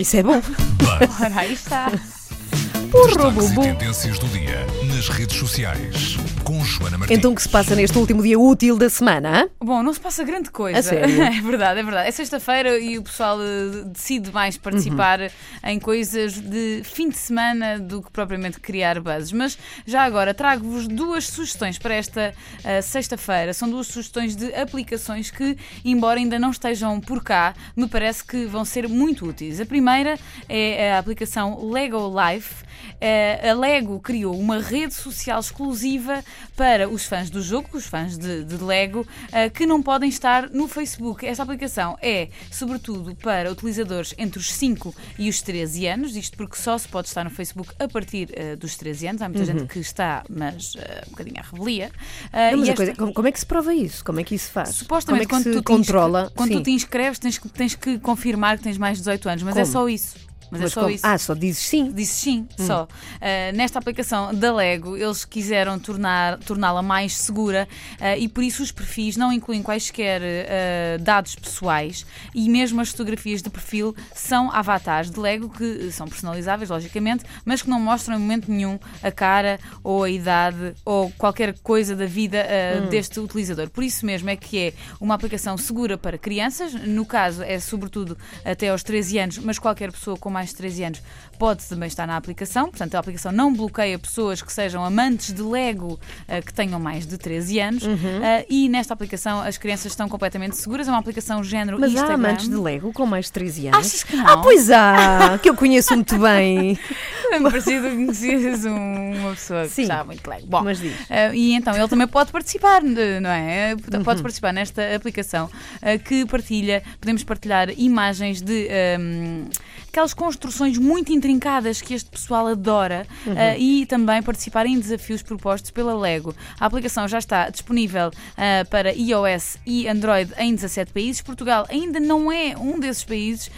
Isso é bom. Ora, aí está. Porra, Destaques e bubu. tendências do dia nas redes sociais. Com Joana Martins. Então o que se passa neste último dia útil da semana? hã? Bom, não se passa grande coisa. A sério? É verdade, é verdade. É sexta-feira e o pessoal eh, decide mais participar Uhum. em coisas de fim de semana do que propriamente criar buzzes. Mas já agora trago-vos duas sugestões para esta eh, sexta-feira. São duas sugestões de aplicações que, embora ainda não estejam por cá, me parece que vão ser muito úteis. A primeira é a aplicação Lego Life. Eh, a Lego criou uma rede social exclusiva para os fãs do jogo, os fãs de, de Lego, eh, que não podem estar no Facebook. Esta aplicação é, sobretudo, para utilizadores entre os 5 e os 13 anos, isto porque só se pode estar no Facebook a partir eh, dos 13 anos. Há muita gente que está, mas eh, um bocadinho à revelia. Eh, Não, mas e a esta- coisa- como, como é que se prova isso? Como é que isso se faz? Supostamente, como é que quando, se tu te controla? quando Sim. tu te inscreves, tens que, tens que confirmar que tens mais de 18 anos, mas é Como? só isso. Mas, é só como? isso. Ah, só dizes sim. Disse sim, só. Uh, nesta aplicação da Lego, eles quiseram torná-la mais segura uh, e por isso os perfis não incluem quaisquer uh, dados pessoais e mesmo as fotografias de perfil são avatares de Lego que são personalizáveis, logicamente, mas que não mostram em momento nenhum a cara ou a idade ou qualquer coisa da vida uh, deste utilizador. Por isso mesmo é que é uma aplicação segura para crianças, no caso é sobretudo até aos 13 anos, mas qualquer pessoa com mais de 13 anos pode também estar na aplicação. Portanto, a aplicação não bloqueia pessoas que sejam amantes de Lego eh, que tenham mais de 13 anos. Eh, e nesta aplicação as crianças estão completamente seguras. É uma aplicação género Mas há Instagram. amantes de Lego com mais de 13 anos? Achas que não? Ah, pois há! Que eu conheço muito bem. É parecido que conheces um- uma pessoa que Sim. está muito Lego. Bom, Mas diz. Uh, e então ele também pode participar, não é? Uhum. Pode participar nesta aplicação uh, que partilha, podemos partilhar imagens de um, aquelas construções muito intrincadas que este pessoal adora Uhum. uh, e também participar em desafios propostos pela Lego. A aplicação já está disponível uh, para iOS e Android em 17 países. Portugal ainda não é um desses países, uh,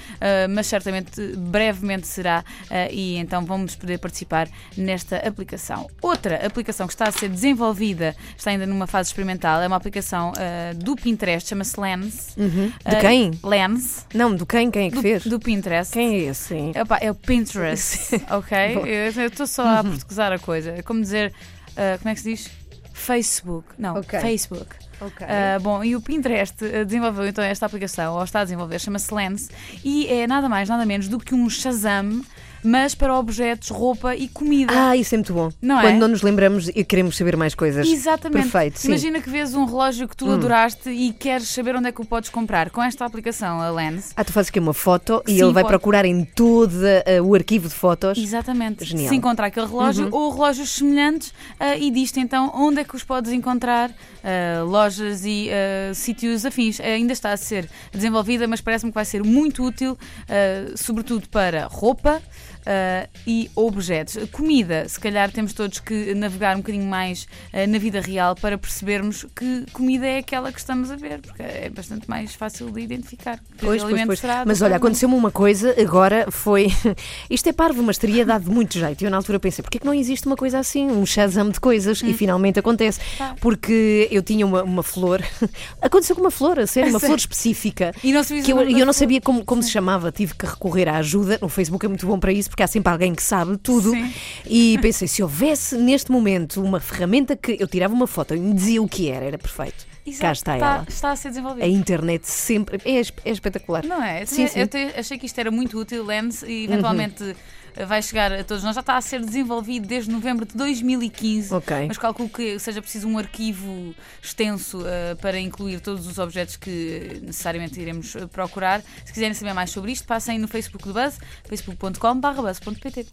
mas certamente brevemente será e então vamos poder participar nesta aplicação. Outra aplicação que está a ser desenvolvida, está ainda numa fase experimental, é uma aplicação do Pinterest, chama-se Lens. Uhum. De quem? Lens. Não, do quem? Quem é que Do, fez? do Pinterest. Quem é esse? Sim? Epá, é o Pinterest, ok? Eu estou só a portuguesar a coisa. É como dizer, ah, como é que se diz? Facebook. Não, Ok. Facebook. Ok. Ah, bom, e o Pinterest ah, desenvolveu então esta aplicação, ou está a desenvolver, chama-se Lens, e é nada mais, nada menos do que um Shazam, mas para objetos, roupa e comida. Ah, isso é muito bom. Não é? Quando não nos lembramos e queremos saber mais coisas. Exatamente. Perfeito, sim. Imagina que vês um relógio que tu Hum. adoraste e queres saber onde é que o podes comprar. Com esta aplicação, a Lens, Ah, tu fazes aqui uma foto e Sim, ele vai pode. procurar em todo eh, o arquivo de fotos. Exatamente. Genial. Uhum. Se encontrar aquele relógio ou relógios semelhantes ah, e diz-te então onde é que os podes encontrar, ah, lojas e sítios afins. Ainda está a ser desenvolvida, mas parece-me que vai ser muito útil, sobretudo para roupa. Ah, e objetos. Comida, se calhar temos todos que navegar um bocadinho mais ah, na vida real para percebermos que comida é aquela que estamos a ver, porque é bastante mais fácil de identificar. Pois, pois, pois. será Mas olha, aconteceu-me uma coisa agora, foi. Isto é parvo, mas teria dado muito jeito. Eu na altura pensei, porquê que não existe uma coisa assim? Um Shazam de coisas? E finalmente acontece. Hum. Tá. Porque eu tinha uma, uma flor. Aconteceu com uma flor, a sério, A uma flor específica. E não Que o eu, eu não sabia como, como se chamava, tive que recorrer à ajuda. No Facebook é muito bom para isso, porque há sempre alguém que sabe tudo. Sim. E pensei, se houvesse neste momento uma ferramenta que eu tirava uma foto e me dizia o que era, era perfeito. Exato, Cá está está, ela. está a ser desenvolvido. A internet sempre. É, é espetacular. Não é? Sim, sim. Eu achei que isto era muito útil, Lens, e eventualmente Uhum. Vai chegar a todos nós. Já está a ser desenvolvido desde novembro de 2015. Ok. Mas calculo que seja preciso um arquivo extenso eh, para incluir todos os objetos que necessariamente iremos eh, procurar. Se quiserem saber mais sobre isto, passem no Facebook do Buzz, facebook.com.br buzz.pt.